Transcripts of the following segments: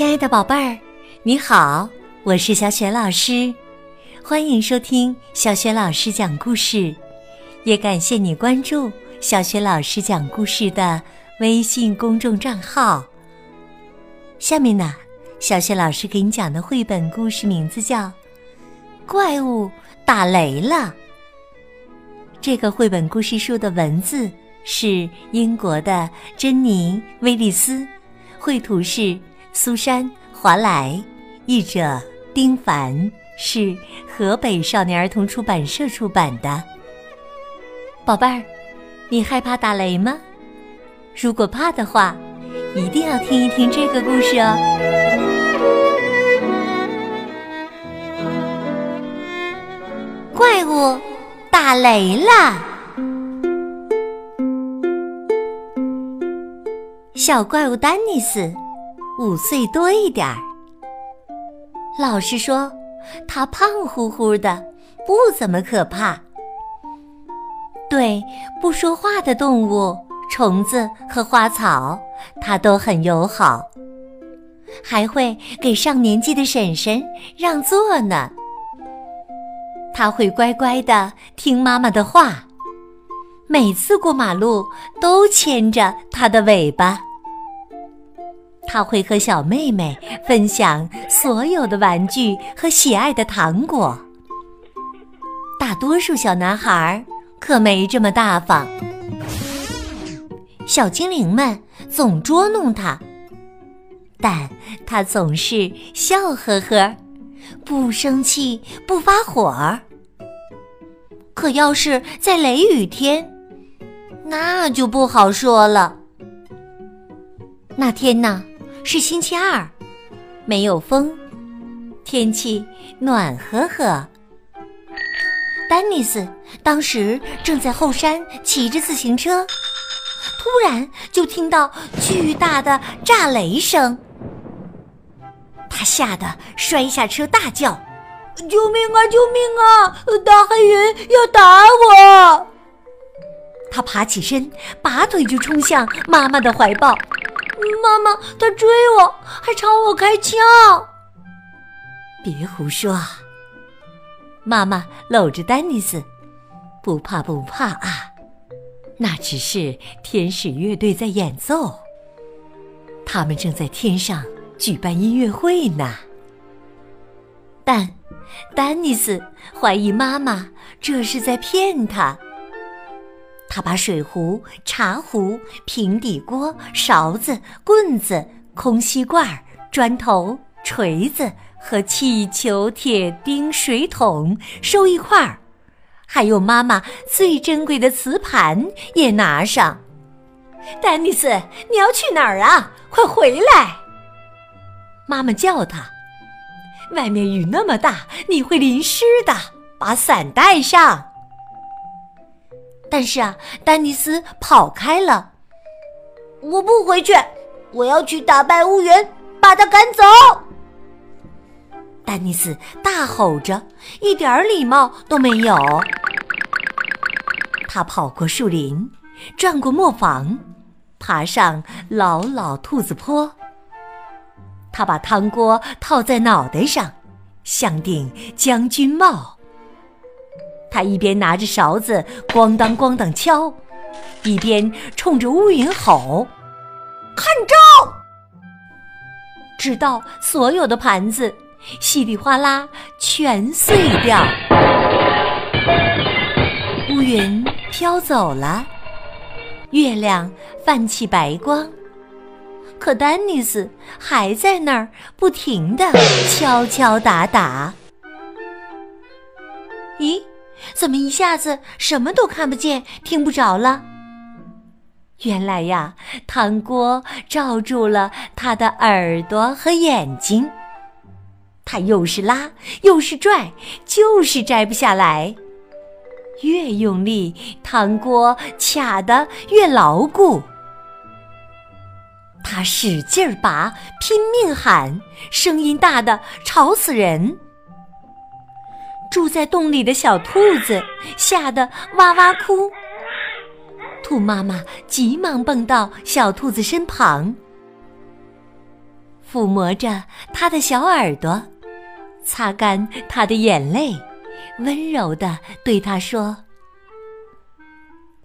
亲爱的宝贝儿，你好，我是小雪老师，欢迎收听小雪老师讲故事，也感谢你关注小雪老师讲故事的微信公众账号。下面呢，小雪老师给你讲的绘本故事名字叫《怪物打雷了》。这个绘本故事书的文字是英国的珍妮·威利斯，绘图是苏珊·华莱，译者丁凡，是河北少年儿童出版社出版的。宝贝儿，你害怕打雷吗？如果怕的话，一定要听一听这个故事哦。怪物。打雷了！小怪物丹尼斯五岁多一点儿。老师说他胖乎乎的，不怎么可怕。对不说话的动物、虫子和花草，他都很友好，还会给上年纪的婶婶让座呢。他会乖乖的听妈妈的话，每次过马路都牵着他的尾巴。他会和小妹妹分享所有的玩具和喜爱的糖果。大多数小男孩可没这么大方，小精灵们总捉弄他，但他总是笑呵呵，不生气，不发火。可要是在雷雨天，那就不好说了。那天呢是星期二，没有风，天气暖和和。丹尼斯当时正在后山骑着自行车，突然就听到巨大的炸雷声，他吓得摔下车，大叫。救命啊！救命啊！大黑云要打我！他爬起身，拔腿就冲向妈妈的怀抱。妈妈，他追我，还朝我开枪！别胡说！妈妈搂着丹尼斯，不怕不怕啊，那只是天使乐队在演奏，他们正在天上举办音乐会呢。但丹尼斯怀疑妈妈这是在骗他。他把水壶、茶壶、平底锅、勺子、棍子、空吸罐、砖头、锤子和气球、铁钉、水桶收一块儿，还有妈妈最珍贵的瓷盘也拿上。丹尼斯，你要去哪儿啊？快回来！妈妈叫他。外面雨那么大，你会淋湿的。把伞带上。但是啊，丹尼斯跑开了。我不回去，我要去打败乌云，把他赶走。丹尼斯大吼着，一点礼貌都没有。他跑过树林，转过磨坊，爬上老老兔子坡。他把汤锅套在脑袋上，像顶将军帽。他一边拿着勺子咣当咣当敲，一边冲着乌云吼：“看招！”直到所有的盘子稀里哗啦全碎掉。乌云飘走了，月亮泛起白光。可丹尼斯还在那儿不停的敲敲打打。咦，怎么一下子什么都看不见、听不着了？原来呀，汤锅罩住了他的耳朵和眼睛。他又是拉又是拽，就是摘不下来。越用力，汤锅卡得越牢固。他使劲儿拔，拼命喊，声音大的吵死人。住在洞里的小兔子吓得哇哇哭。兔妈妈急忙蹦到小兔子身旁。抚摸着它的小耳朵，擦干它的眼泪，温柔的对它说：“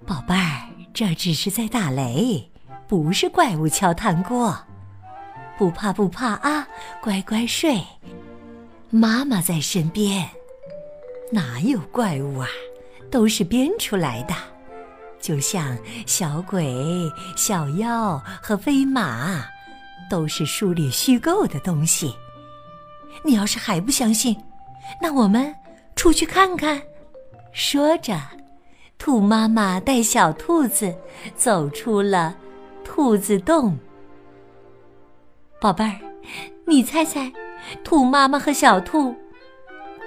宝贝儿，这只是在打雷，不是怪物敲炭锅，不怕不怕啊，乖乖睡，妈妈在身边。哪有怪物啊，都是编出来的。”就像小鬼、小妖和飞马，都是书里虚构的东西。你要是还不相信，那我们出去看看。说着，兔妈妈带小兔子走出了兔子洞。宝贝儿，你猜猜，兔妈妈和小兔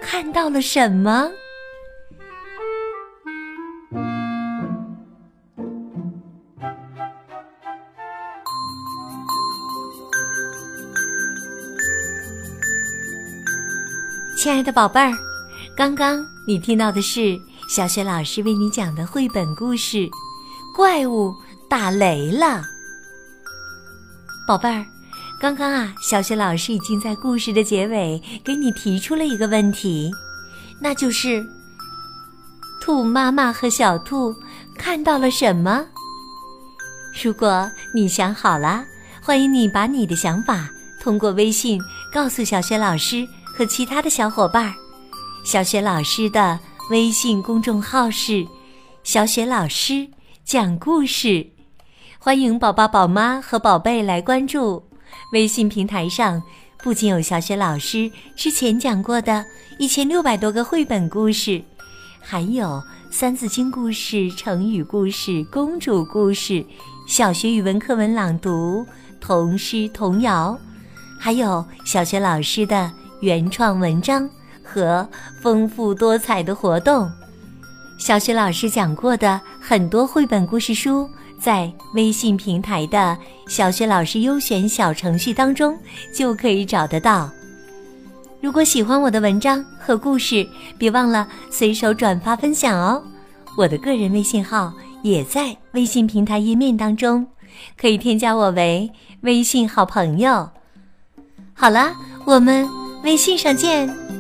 看到了什么？亲爱的宝贝儿，刚刚你听到的是小雪老师为你讲的绘本故事《怪物打雷了》。宝贝儿，刚刚啊，小雪老师已经在故事的结尾给你提出了一个问题，那就是兔妈妈和小兔看到了什么？如果你想好了，欢迎你把你的想法通过微信告诉小雪老师。和其他的小伙伴儿，小雪老师的微信公众号是“小雪老师讲故事”，欢迎宝宝、宝妈和宝贝来关注。微信平台上不仅有小雪老师之前讲过的一千六百多个绘本故事，还有《三字经》故事、成语故事、公主故事、小学语文课文朗读、童诗童谣，还有小学老师的。原创文章和丰富多彩的活动，小雪老师讲过的很多绘本故事书，在微信平台的小学老师优选小程序当中就可以找得到。如果喜欢我的文章和故事，别忘了随手转发分享哦。我的个人微信号也在微信平台页面当中，可以添加我为微信好朋友。好了，我们。微信上见。